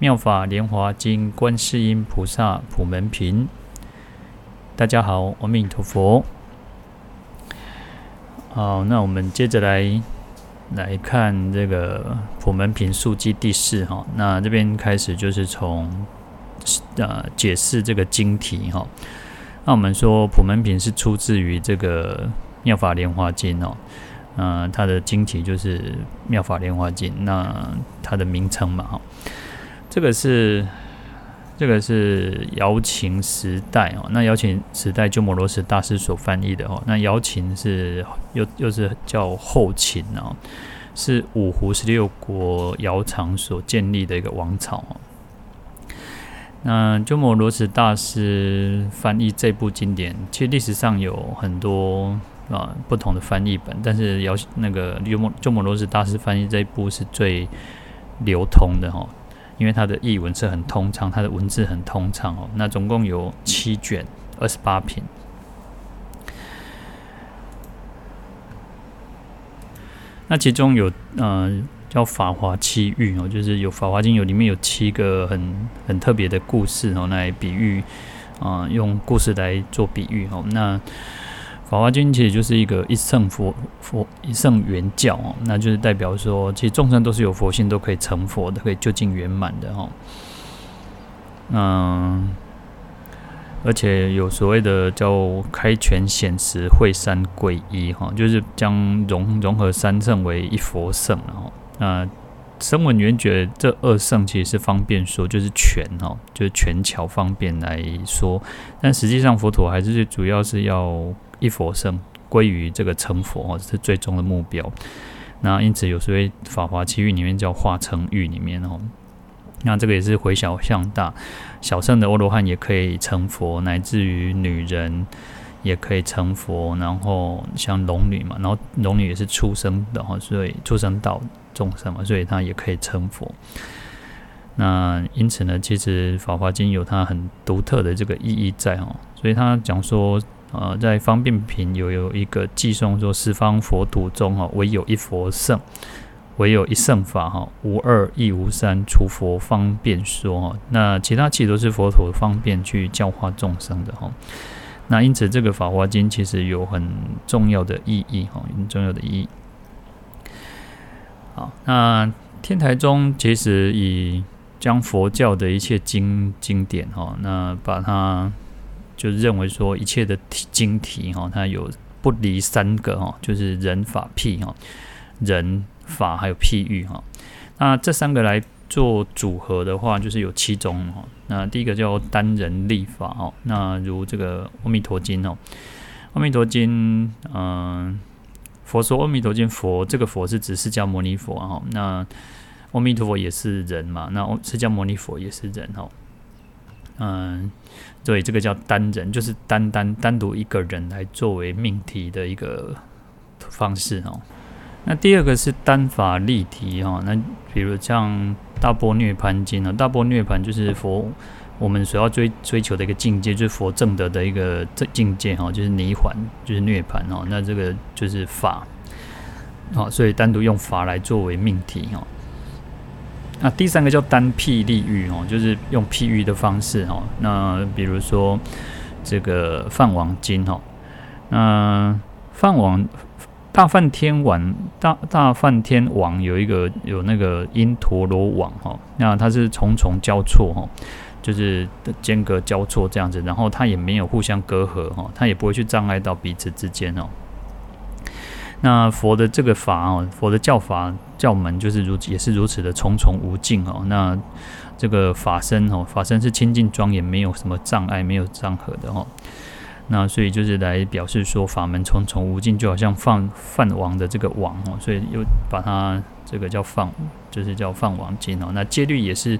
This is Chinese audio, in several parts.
妙法莲华经观世音菩萨普门品。大家好，阿弥陀佛。好，那我们接着来来看这个普门品述记第四哈。那这边开始就是从呃解释这个经题哈。那我们说普门品是出自于这个妙法莲华经哦。嗯，它的经题就是妙法莲华经，那它的名称嘛哈。这个是这个是瑶秦时代哦，那瑶秦时代鸠摩罗什大师所翻译的哦。那瑶秦是又又是叫后秦哦，是五胡十六国姚苌所建立的一个王朝哦。那鸠摩罗什大师翻译这部经典，其实历史上有很多啊不同的翻译本，但是姚那个鸠摩鸠摩罗什大师翻译这一部是最流通的哈。因为它的译文是很通畅，它的文字很通畅哦。那总共有七卷，二十八品。那其中有呃叫《法华七喻》哦，就是有《法华经》有里面有七个很很特别的故事哦，来比喻啊、用故事来做比喻哦。那法华经其实就是一个一乘佛佛一乘圆教哦，那就是代表说，其实众生都是有佛性，都可以成佛的，可以究竟圆满的哦。嗯，而且有所谓的叫开权显实会三归一哈，就是将融融合三乘为一佛乘然后那声闻缘觉这二乘其实是方便说，就是权哈，就是权巧方便来说，但实际上佛陀还是最主要是要。一佛乘归于这个成佛哦，这是最终的目标。那因此有所谓《法华七喻》里面叫化成喻里面哦，那这个也是回小向大，小圣的阿罗汉也可以成佛，乃至于女人也可以成佛。然后像龙女嘛，然后龙女也是出生的哈，所以出生道众生嘛，所以她也可以成佛。那因此呢，其实《法华经》有它很独特的这个意义在哦，所以他讲说。呃，在方便品有有一个偈颂说，十方佛土中哈，唯有一佛圣，唯有一圣法哈，无二亦无三，除佛方便说哈。那其他其实都是佛陀方便去教化众生的哈。那因此这个法华经其实有很重要的意义哈，很重要的意义。好，那天台宗其实以将佛教的一切经经典哈，那把它。就认为说一切的体经题哈，它有不离三个哈，就是人法譬哈，人法还有譬喻哈。那这三个来做组合的话，就是有七种哈。那第一个叫单人立法哈，那如这个《阿弥陀经》哦，《阿弥陀经》嗯，佛说《阿弥陀经》，佛这个佛是指释迦牟尼佛哈。那阿弥陀佛也是人嘛，那释迦牟尼佛也是人哈。嗯，对，这个叫单人，就是单单单独一个人来作为命题的一个方式哦。那第二个是单法立题哈，那比如像《大波涅槃经》啊，《大波涅槃》就是佛我们所要追追求的一个境界，就是佛证得的一个境界哈，就是涅槃，就是涅槃哦。那这个就是法，好，所以单独用法来作为命题哈。那第三个叫单譬立喻哦，就是用譬喻的方式哦。那比如说这个《梵网经》哈，那梵网大梵天王大大梵天王有一个有那个因陀罗网哈，那它是重重交错哈，就是间隔交错这样子，然后它也没有互相隔阂哈，它也不会去障碍到彼此之间哦。那佛的这个法哦，佛的教法教门就是如也是如此的重重无尽哦。那这个法身哦，法身是清净庄严，没有什么障碍，没有障碍的哦。那所以就是来表示说法门重重无尽，就好像梵梵网的这个王哦，所以又把它这个叫放，就是叫放王经哦。那戒律也是、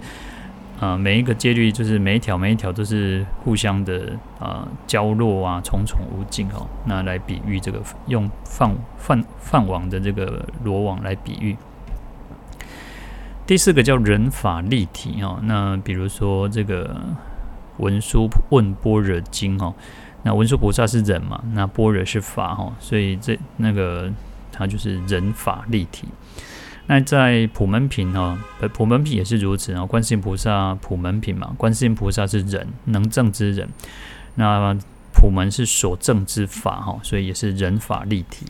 呃，每一个戒律就是每一条每一条都是互相的啊、交落啊，重重无尽哦。那来比喻这个用饭饭饭网的这个罗网来比喻。第四个叫人法立体哦。那比如说这个文殊问般若经哦，那文殊菩萨是人嘛，那般若是法哦，所以这那个它就是人法立体。那在普门品哈，普门品也是如此啊。观世音菩萨普门品嘛，观世音菩萨是人，能正之人。那普门是所正之法哈，所以也是人法立体。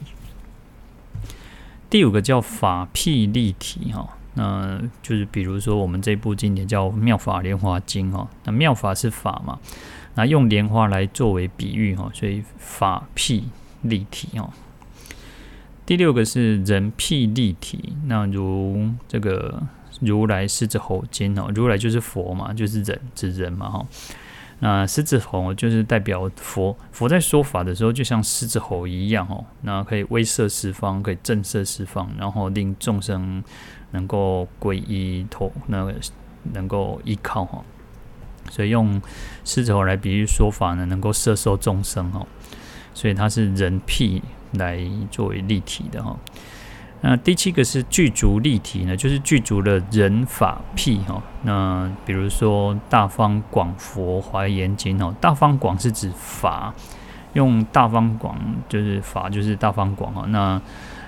第五个叫法譬立体哈，那就是比如说我们这部经典叫《妙法莲华经》哈，那妙法是法嘛，那用莲花来作为比喻哈，所以法譬立体哈。第六个是人辟立体，那如这个如来狮子吼经哦，如来就是佛嘛，就是人指人嘛哈。那狮子吼就是代表佛，佛在说法的时候就像狮子吼一样哦，那可以威慑十方，可以震慑十方，然后令众生能够皈依投，那个能够依靠哈。所以用狮子吼来比喻说法呢，能够摄受众生哦，所以它是人譬。来作为立体的哈，那第七个是具足立体呢，就是具足了人法譬哈。那比如说《大方广佛华严经》哦，《大方广》是指法，用大方广就是法就是大方广哈。那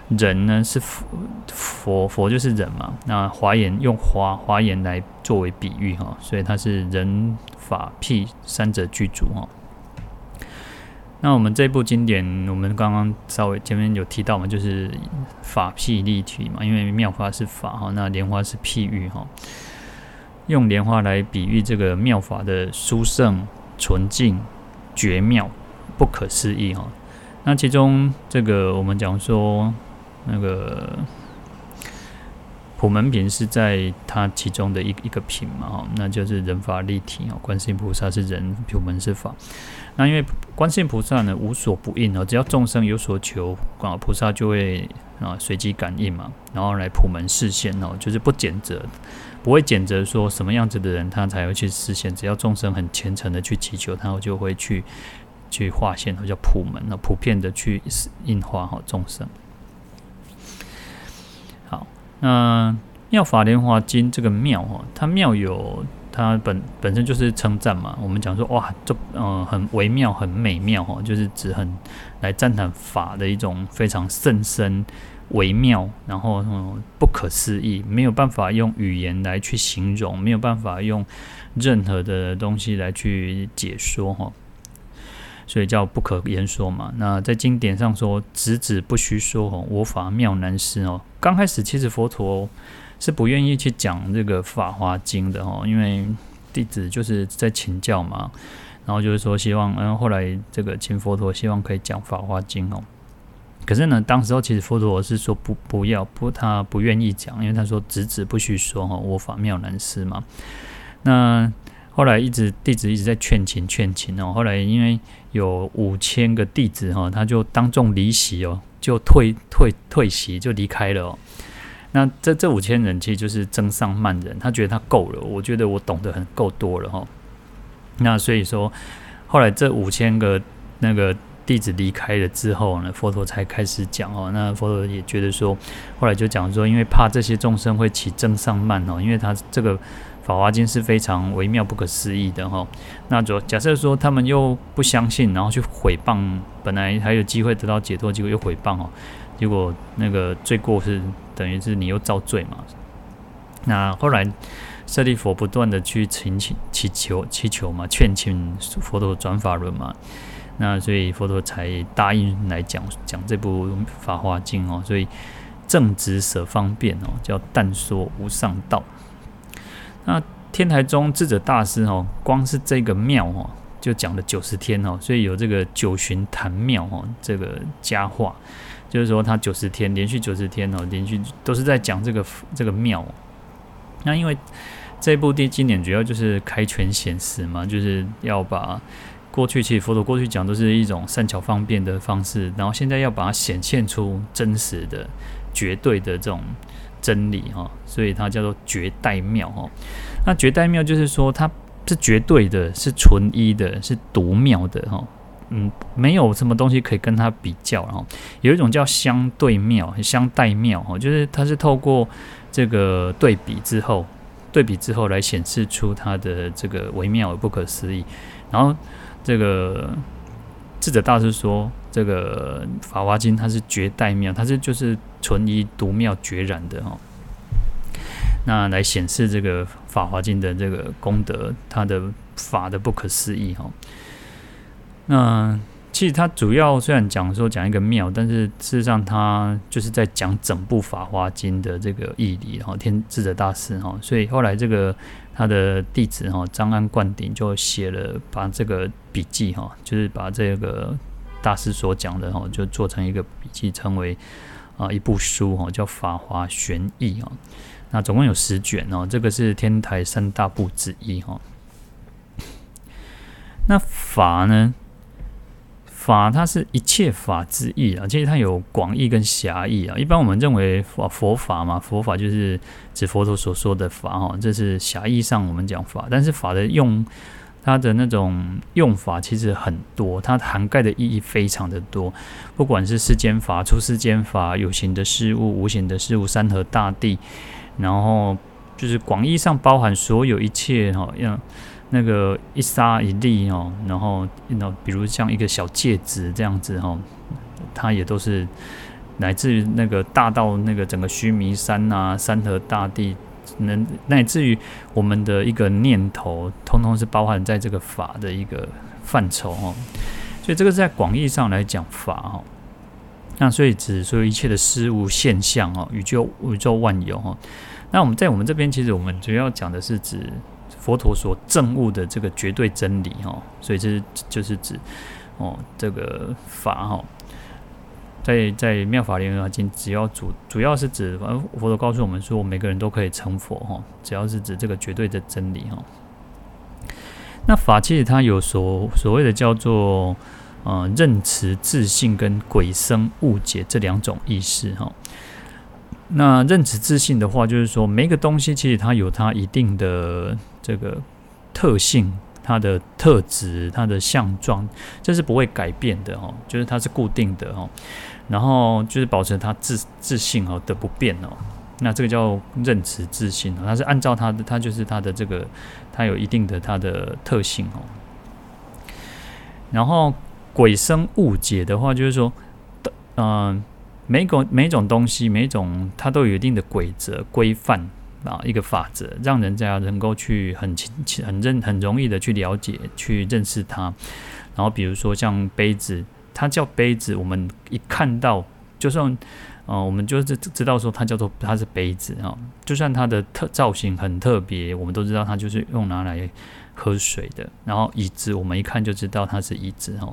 人呢是佛佛佛就是人嘛。那华严用华华严来作为比喻哈，所以它是人法譬三者具足哈。那我们这部经典，我们刚刚稍微前面有提到嘛，就是法譬立体嘛，因为妙法是法哈，那莲花是譬喻哈，用莲花来比喻这个妙法的殊胜、纯净、绝妙、不可思议哈。那其中这个我们讲说那个。普门品是在它其中的一一个品嘛，哈，那就是人法立体哦。观世音菩萨是人，普门是法。那因为观世音菩萨呢无所不应哦，只要众生有所求啊，菩萨就会啊随机感应嘛，然后来普门示现哦，就是不拣择，不会拣择说什么样子的人他才会去示现，只要众生很虔诚的去祈求，他就会去去化现，叫普门，那普遍的去应化哈众生。好那《妙法莲华经》这个妙哈，它妙有它本本身就是称赞嘛。我们讲说哇，这嗯很微妙、很美妙哈，就是指很来赞叹法的一种非常甚深、微妙，然后嗯不可思议，没有办法用语言来去形容，没有办法用任何的东西来去解说哈。所以叫不可言说嘛。那在经典上说，直指不虚说哦，我法妙难思哦。刚开始其实佛陀是不愿意去讲这个《法华经》的哦，因为弟子就是在请教嘛。然后就是说希望，嗯，后来这个请佛陀希望可以讲《法华经》哦。可是呢，当时候其实佛陀是说不不要不，他不愿意讲，因为他说子子不虚说哦，我法妙难思嘛。那后来一直弟子一直在劝请劝请哦，后来因为有五千个弟子哈，他就当众离席哦，就退退退席就离开了哦。那这这五千人其实就是增上慢人，他觉得他够了，我觉得我懂得很够多了哈。那所以说，后来这五千个那个弟子离开了之后呢，佛陀才开始讲哦。那佛陀也觉得说，后来就讲说，因为怕这些众生会起增上慢哦，因为他这个。《法华经》是非常微妙、不可思议的哈。那就假设说他们又不相信，然后去毁谤，本来还有机会得到解脱，结果又毁谤哦，结果那个罪过是等于是你又造罪嘛。那后来舍利佛不断的去请请祈求祈求嘛，劝请佛陀转法轮嘛。那所以佛陀才答应来讲讲这部《法华经》哦。所以正直舍方便哦，叫但说无上道。那天台宗智者大师哦，光是这个庙哦，就讲了九十天哦，所以有这个九旬谈庙哦，这个佳话，就是说他九十天连续九十天哦，连续都是在讲这个这个庙。那因为这部地经典主要就是开权显实嘛，就是要把过去其实佛陀过去讲都是一种善巧方便的方式，然后现在要把它显现出真实的、绝对的这种。真理哈，所以它叫做绝代妙哈。那绝代妙就是说它是绝对的，是纯一的，是独妙的哈。嗯，没有什么东西可以跟它比较。然后有一种叫相对妙、相待妙哈，就是它是透过这个对比之后，对比之后来显示出它的这个微妙而不可思议。然后这个智者大师说，这个《法华经》它是绝代妙，它是就是纯一独妙绝然的哈。那来显示这个《法华经》的这个功德，它的法的不可思议哈。那其实它主要虽然讲说讲一个妙，但是事实上它就是在讲整部《法华经》的这个义理哈。天智者大师哈，所以后来这个他的弟子哈张安灌顶就写了把这个笔记哈，就是把这个大师所讲的哈，就做成一个笔记，称为啊一部书哈，叫《法华玄义》哈。那总共有十卷哦，这个是天台三大部之一哈。那法呢？法它是一切法之意啊，其实它有广义跟狭义啊。一般我们认为佛佛法嘛，佛法就是指佛陀所说的法哈，这是狭义上我们讲法。但是法的用，它的那种用法其实很多，它涵盖的意义非常的多。不管是世间法、出世间法、有形的事物、无形的事物、山河大地，然后就是广义上包含所有一切哈，要。那个一沙一粒哦，然后那比如像一个小戒指这样子哈，它也都是乃至于那个大到那个整个须弥山啊，山河大地，能乃至于我们的一个念头，通通是包含在这个法的一个范畴哦。所以这个是在广义上来讲法哈，那所以指所有一切的事物现象哦，宇宙宇宙万有哈。那我们在我们这边，其实我们主要讲的是指。佛陀所证悟的这个绝对真理哈，所以这是就是指哦这个法哈，在在妙法莲华经，只要主主要是指，反正佛陀告诉我们说，每个人都可以成佛哈，只要是指这个绝对的真理哈。那法其实它有所所谓的叫做呃认持自信跟鬼生误解这两种意思哈。那认知自信的话，就是说每一个东西其实它有它一定的这个特性、它的特质、它的相状，这是不会改变的哦，就是它是固定的哦。然后就是保持它自自信哦的不变哦。那这个叫认知自信哦，它是按照它的，它就是它的这个，它有一定的它的特性哦。然后鬼生误解的话，就是说嗯。每种每种东西，每种它都有一定的规则规范啊，一个法则，让人家能够去很清很认很容易的去了解、去认识它。然后比如说像杯子，它叫杯子，我们一看到，就算啊、我们就是知道说它叫做它是杯子啊，就算它的特造型很特别，我们都知道它就是用拿来喝水的。然后椅子，我们一看就知道它是椅子哈。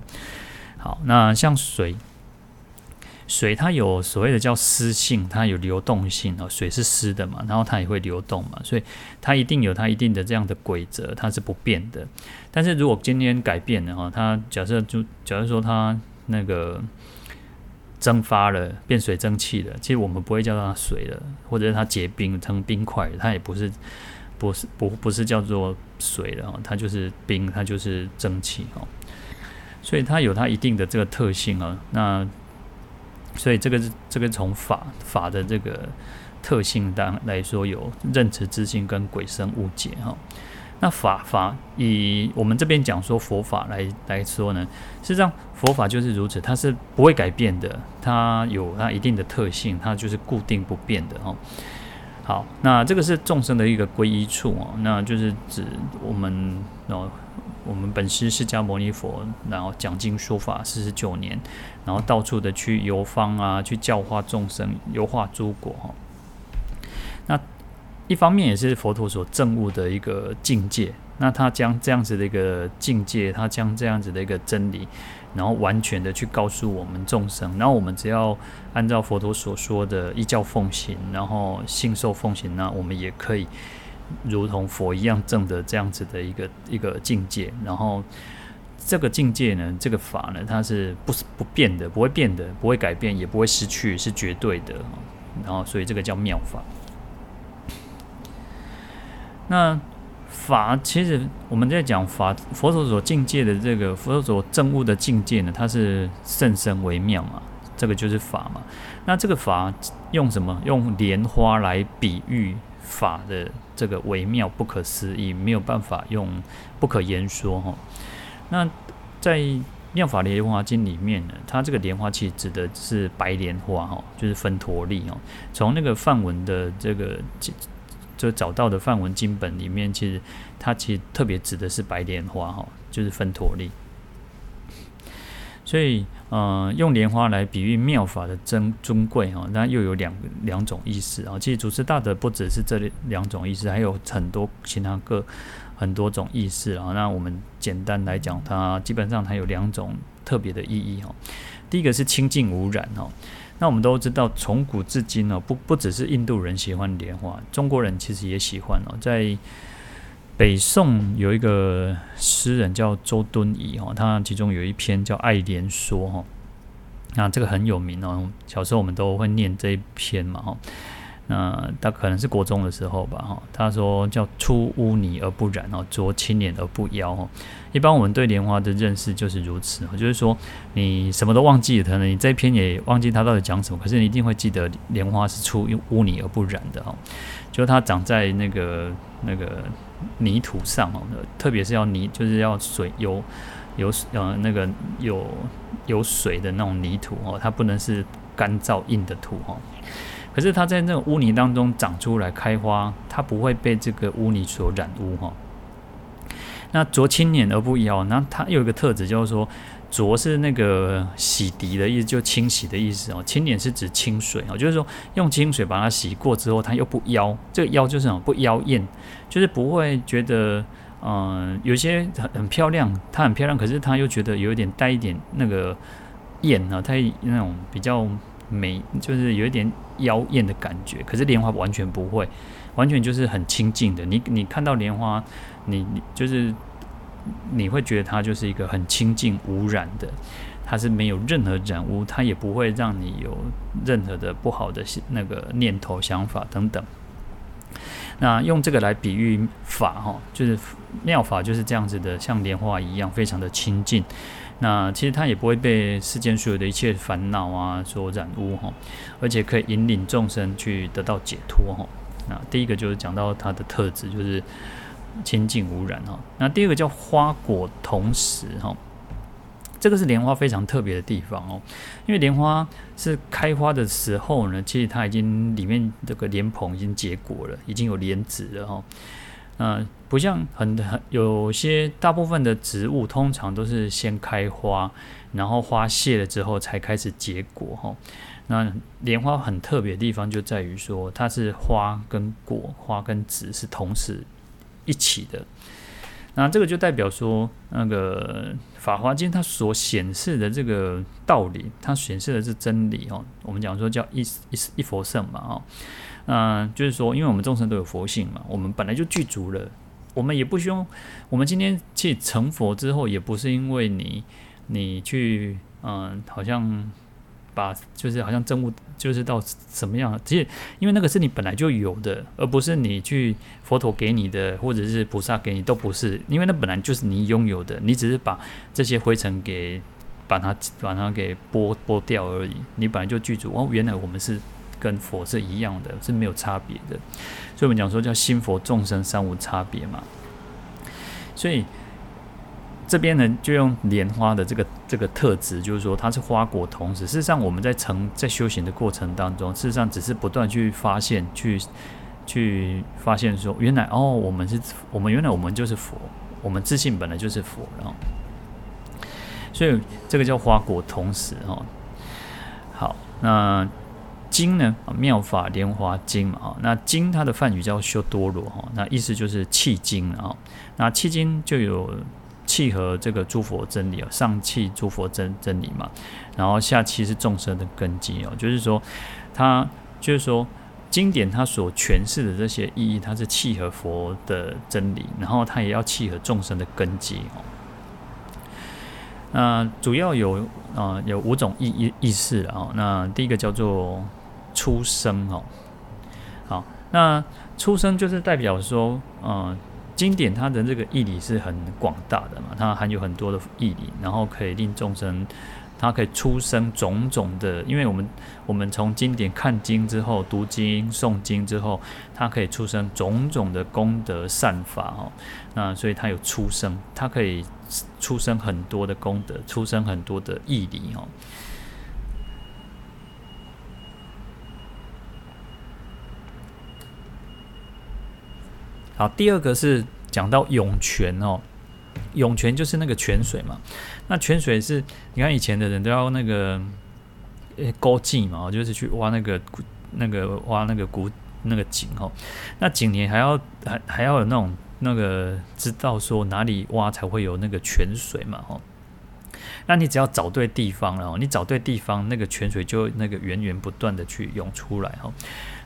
好，那像水。水它有所谓的叫湿性，它有流动性哦。水是湿的嘛，然后它也会流动嘛，所以它一定有它一定的这样的规则，它是不变的。但是如果今天改变了哈，它假设就假设说它那个蒸发了，变水蒸气了，其实我们不会叫它水了，或者是它结冰成冰块，它也不是不是不不是叫做水了哈，它就是冰，它就是蒸汽哈。所以它有它一定的这个特性啊，那。所以这个是这个从法法的这个特性当来说，有认知自性跟鬼神误解哈。那法法以我们这边讲说佛法来来说呢，实际上佛法就是如此，它是不会改变的，它有它一定的特性，它就是固定不变的哈。好，那这个是众生的一个皈依处哦，那就是指我们哦。我们本师释迦牟尼佛，然后讲经说法四十九年，然后到处的去游方啊，去教化众生，游化诸国哈。那一方面也是佛陀所证悟的一个境界。那他将这样子的一个境界，他将这样子的一个真理，然后完全的去告诉我们众生。然后我们只要按照佛陀所说的依教奉行，然后信受奉行，那我们也可以。如同佛一样证的这样子的一个一个境界，然后这个境界呢，这个法呢，它是不是不变的，不会变的，不会改变，也不会失去，是绝对的。然后，所以这个叫妙法。那法其实我们在讲法，佛陀所境界的这个佛陀所证悟的境界呢，它是甚深微妙嘛，这个就是法嘛。那这个法用什么？用莲花来比喻法的这个微妙不可思议，没有办法用不可言说哈。那在《妙法莲华经》里面呢，它这个莲花其实指的是白莲花哈，就是分陀利哦。从那个梵文的这个就找到的梵文经本里面，其实它其实特别指的是白莲花哈，就是分陀利。所以，嗯、用莲花来比喻妙法的珍尊贵哈，那又有两两种意思啊。其实主持大德不只是这两种意思，还有很多其他各很多种意思啊。那我们简单来讲，它基本上它有两种特别的意义哈。第一个是清净无染哈。那我们都知道，从古至今呢，不不只是印度人喜欢莲花，中国人其实也喜欢哦，在。北宋有一个诗人叫周敦颐哦，他其中有一篇叫《爱莲说》哈，那这个很有名哦。小时候我们都会念这一篇嘛哈，那他可能是国中的时候吧哈。他说叫出污泥而不染哦，濯清涟而不妖哦。一般我们对莲花的认识就是如此，就是说你什么都忘记了，可能你这一篇也忘记他到底讲什么，可是你一定会记得莲花是出污泥而不染的哈，就它长在那个那个。泥土上哦，特别是要泥，就是要水有有呃那个有有水的那种泥土哦，它不能是干燥硬的土哦。可是它在那个污泥当中长出来开花，它不会被这个污泥所染污哈。那濯清涟而不妖，那它有一个特质，就是说。濯是那个洗涤的意思，就清洗的意思哦。清涟是指清水哦，就是说用清水把它洗过之后，它又不妖。这个妖就是什么？不妖艳，就是不会觉得，嗯，有些很很漂亮，它很漂亮，可是它又觉得有一点带一点那个艳啊，它那种比较美，就是有一点妖艳的感觉。可是莲花完全不会，完全就是很清净的。你你看到莲花，你你就是。你会觉得它就是一个很清净无染的，它是没有任何染污，它也不会让你有任何的不好的那个念头、想法等等。那用这个来比喻法哈，就是妙法就是这样子的，像莲花一样，非常的清净。那其实它也不会被世间所有的一切烦恼啊所染污哈，而且可以引领众生去得到解脱哈。那第一个就是讲到它的特质，就是。清净无染哈，那第二个叫花果同时哈，这个是莲花非常特别的地方哦，因为莲花是开花的时候呢，其实它已经里面这个莲蓬已经结果了，已经有莲子了哈，嗯，不像很很有些大部分的植物，通常都是先开花，然后花谢了之后才开始结果哈，那莲花很特别的地方就在于说，它是花跟果，花跟籽是同时。一起的，那这个就代表说，那个《法华经》它所显示的这个道理，它显示的是真理哦。我们讲说叫一一一佛圣嘛，哦，那就是说，因为我们众生都有佛性嘛，我们本来就具足了，我们也不需要，我们今天去成佛之后，也不是因为你你去，嗯，好像。把就是好像证悟，就是到什么样？其实因为那个是你本来就有的，而不是你去佛陀给你的，或者是菩萨给你，都不是。因为那本来就是你拥有的，你只是把这些灰尘给把它把它给剥剥掉而已。你本来就具足哦，原来我们是跟佛是一样的，是没有差别的。所以我们讲说叫心佛众生三无差别嘛。所以。这边呢，就用莲花的这个这个特质，就是说它是花果同时。事实上，我们在成在修行的过程当中，事实上只是不断去发现，去去发现说，原来哦，我们是，我们原来我们就是佛，我们自信本来就是佛，然后，所以这个叫花果同时哈。好，那经呢？妙法莲华经嘛，哈，那经它的梵语叫修多罗哈，那意思就是契经啊，那契经就有。契合这个诸佛真理哦，上契诸佛真真理嘛，然后下契是众生的根基哦，就是说，它就是说经典它所诠释的这些意义，它是契合佛的真理，然后它也要契合众生的根基哦。那主要有啊、呃、有五种意意意思啊，那第一个叫做出生哦，好，那出生就是代表说，嗯、经典它的这个义理是很广大的嘛，它含有很多的义理，然后可以令众生。它可以出生种种的，因为我们我们从经典看经之后，读经诵经之后，它可以出生种种的功德善法哦。那所以它有出生，它可以出生很多的功德，出生很多的义理哦。好，第二个是讲到涌泉哦。涌泉就是那个泉水嘛，那泉水是你看以前的人都要那个呃沟井嘛，就是去挖那个那个挖那个古那个井哦，那井里还要还还要有那种那个知道说哪里挖才会有那个泉水嘛哦，那你只要找对地方了哦，你找对地方，那个泉水就那个源源不断的去涌出来哈。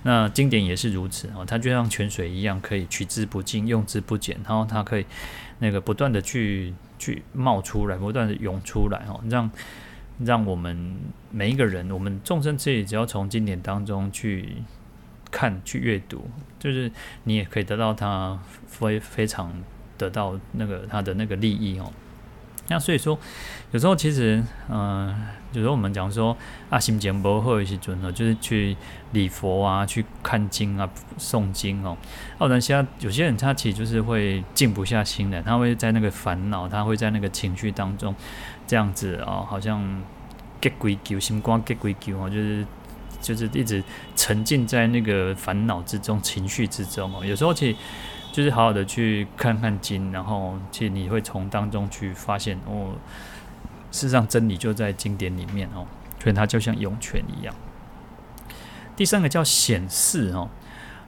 那经典也是如此哦，它就像泉水一样，可以取之不尽，用之不竭，然后它可以。那个不断的去去冒出来，不断的涌出来哦，让让我们每一个人，我们众生之力，只要从经典当中去看、去阅读，就是你也可以得到它非非常得到那个它的那个利益哦。那所以说，有时候其实，嗯、有时候我们讲说啊，心情不好的时阵哦，就是去礼佛啊，去看经啊，诵经哦。那现在有些人他其实就是会静不下心来，他会在那个烦恼，他会在那个情绪当中这样子、哦，好像结鬼叫，心光结鬼叫哦，就是就是一直沉浸在那个烦恼之中、情绪之中哦。有时候其实。就是好好的去看看经，然后其实你会从当中去发现哦，事实上真理就在经典里面哦，所以它就像涌泉一样。第三个叫显示哦，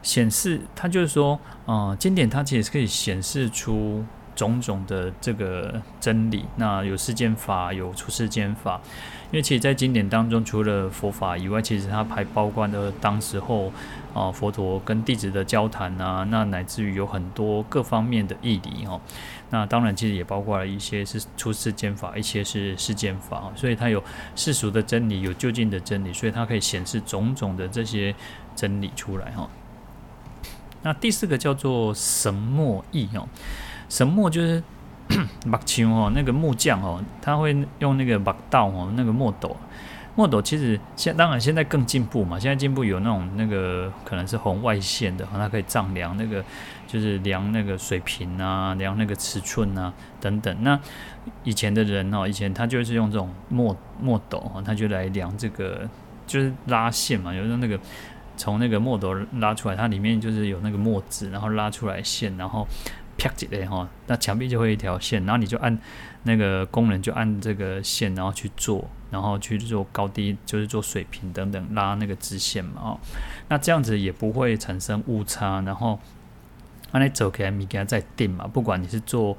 显示它就是说，呃，经典它其实可以显示出种种的这个真理。那有世间法，有出世间法。因为其实，在经典当中，除了佛法以外，其实它还包括了当时候啊，佛陀跟弟子的交谈啊，那乃至于有很多各方面的义理哦。那当然，其实也包括了一些是出世间法，一些是世间法。所以它有世俗的真理，有究竟的真理，所以它可以显示种种的这些真理出来哈。那第四个叫做神墨义哦，神墨就是。木匠哦，那个木匠哦，他会用那个木刀哦，那个墨斗，墨斗其实现当然现在更进步嘛，现在进步有那种那个可能是红外线的，它可以丈量那个就是量那个水平啊，量那个尺寸啊等等。那以前的人哦，以前他就是用这种墨墨斗哦，他就来量这个就是拉线嘛，有时候那个从那个墨斗拉出来，它里面就是有那个墨汁，然后拉出来线，然后。啪几嘞哈，那墙壁就会一条线，然后你就按那个工人就按这个线，然后去做，然后去做高低，就是做水平等等，拉那个直线嘛哦，那这样子也不会产生误差，然后那你走开，你给他再定嘛，不管你是做，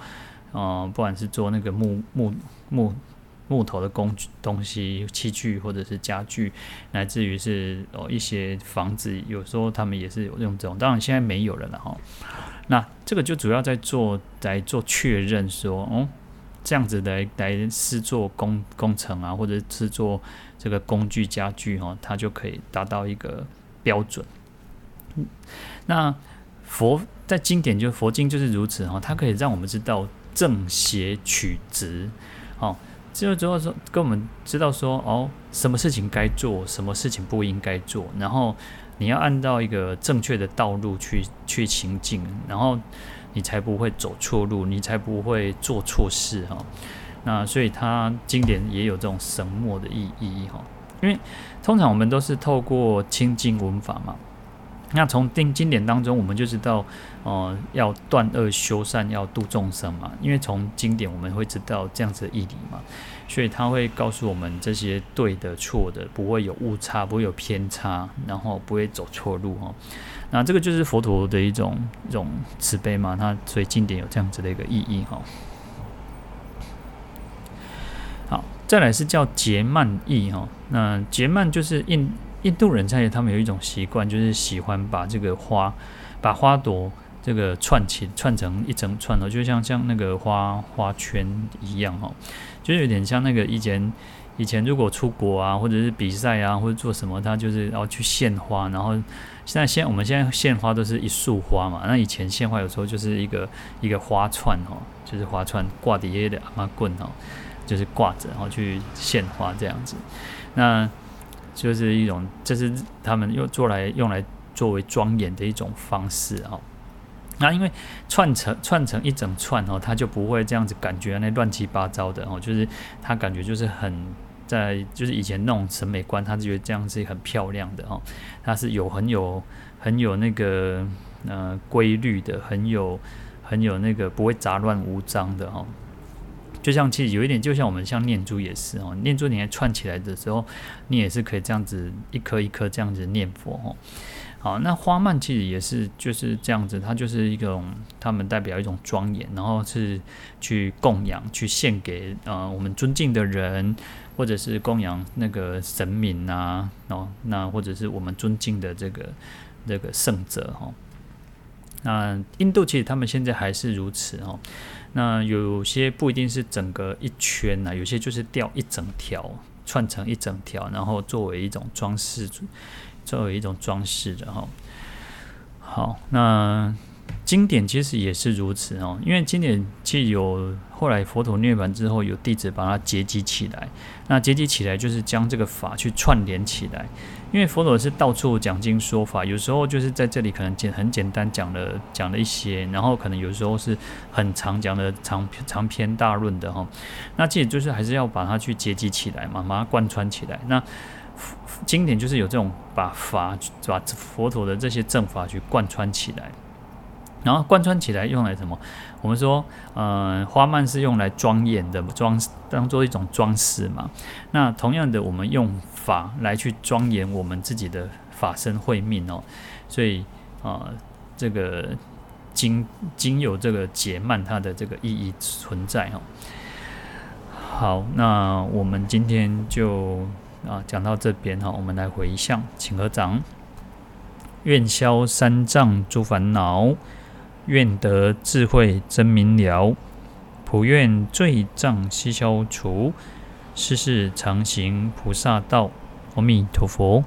嗯、呃，不管是做那个木木木木头的工具东西器具，或者是家具，乃至于是哦一些房子，有时候他们也是有用这种，当然现在没有了了哈。那这个就主要在做来做确认说，哦，这样子来来施作工工程啊，或者是做这个工具家具哈，它就可以达到一个标准。那佛在经典就佛经就是如此哈，它可以让我们知道正邪曲直，哦，就主要说跟我们知道说哦，什么事情该做，什么事情不应该做，然后。你要按照一个正确的道路去去行进，然后你才不会走错路，你才不会做错事哈。那所以它经典也有这种神墨的意义哈。因为通常我们都是透过亲近文法嘛。那从经经典当中，我们就知道，呃，要断恶修善，要度众生嘛。因为从经典我们会知道这样子的义理嘛，所以他会告诉我们这些对的、错的，不会有误差，不会有偏差，然后不会走错路哈。那这个就是佛陀的一种一种慈悲嘛。他所以经典有这样子的一个意义哈。好，再来是叫结曼意哈。那结曼就是印。印度人在他们有一种习惯，就是喜欢把这个花，把花朵这个串起串成一整串的，就像像那个花花圈一样哈，就有点像那个以前以前如果出国啊，或者是比赛啊，或者做什么，他就是要去献花，然后现在献我们现在献花都是一束花嘛，那以前献花有时候就是一个一个花串哈，就是花串挂底下的阿妈棍哈，就是挂着然后去献花这样子，那就是一种这是他们用做来用来作为庄严的一种方式哈。那因为串成串成一整串哦，它就不会这样子感觉那乱七八糟的哦，就是它感觉就是很在就是以前那种审美观，他觉得这样子很漂亮的哦，它是有很有很有那个呃规律的，很有很有那个不会杂乱无章的哦，就像其实有一点，就像我们像念珠也是哦，念珠你还串起来的时候，你也是可以这样子一颗一颗这样子念佛哦。好，那花蔓其实也是就是这样子，它就是一种，他们代表一种庄严，然后是去供养、去献给呃我们尊敬的人，或者是供养那个神明啊，哦，那或者是我们尊敬的这个这个圣者哈。那印度其实他们现在还是如此哈。那有些不一定是整个一圈呐，有些就是吊一整条，串成一整条，然后作为一种装饰。作为一种装饰的哈，好，那经典其实也是如此哦，因为经典既有后来佛陀涅槃之后，有弟子把它结集起来，那结集起来就是将这个法去串联起来，因为佛陀是到处讲经说法，有时候就是在这里可能简很简单讲了讲了一些，然后可能有时候是很长讲的长长篇大论的哈，那其实就是还是要把它去结集起来嘛，把它贯穿起来，那。经典就是有这种把法，把佛陀的这些正法去贯穿起来，然后贯穿起来用来什么？我们说，呃，花曼是用来庄严的装，当做一种装饰嘛。那同样的，我们用法来去庄严我们自己的法身慧命哦。所以啊、呃，这个经经有这个解曼它的这个意义存在哦。好，那我们今天就。啊，讲到这边哈，我们来回向，请合掌。愿消三障诸烦恼，愿得智慧真明了，普愿罪障悉消除，世世常行菩萨道。阿弥陀佛。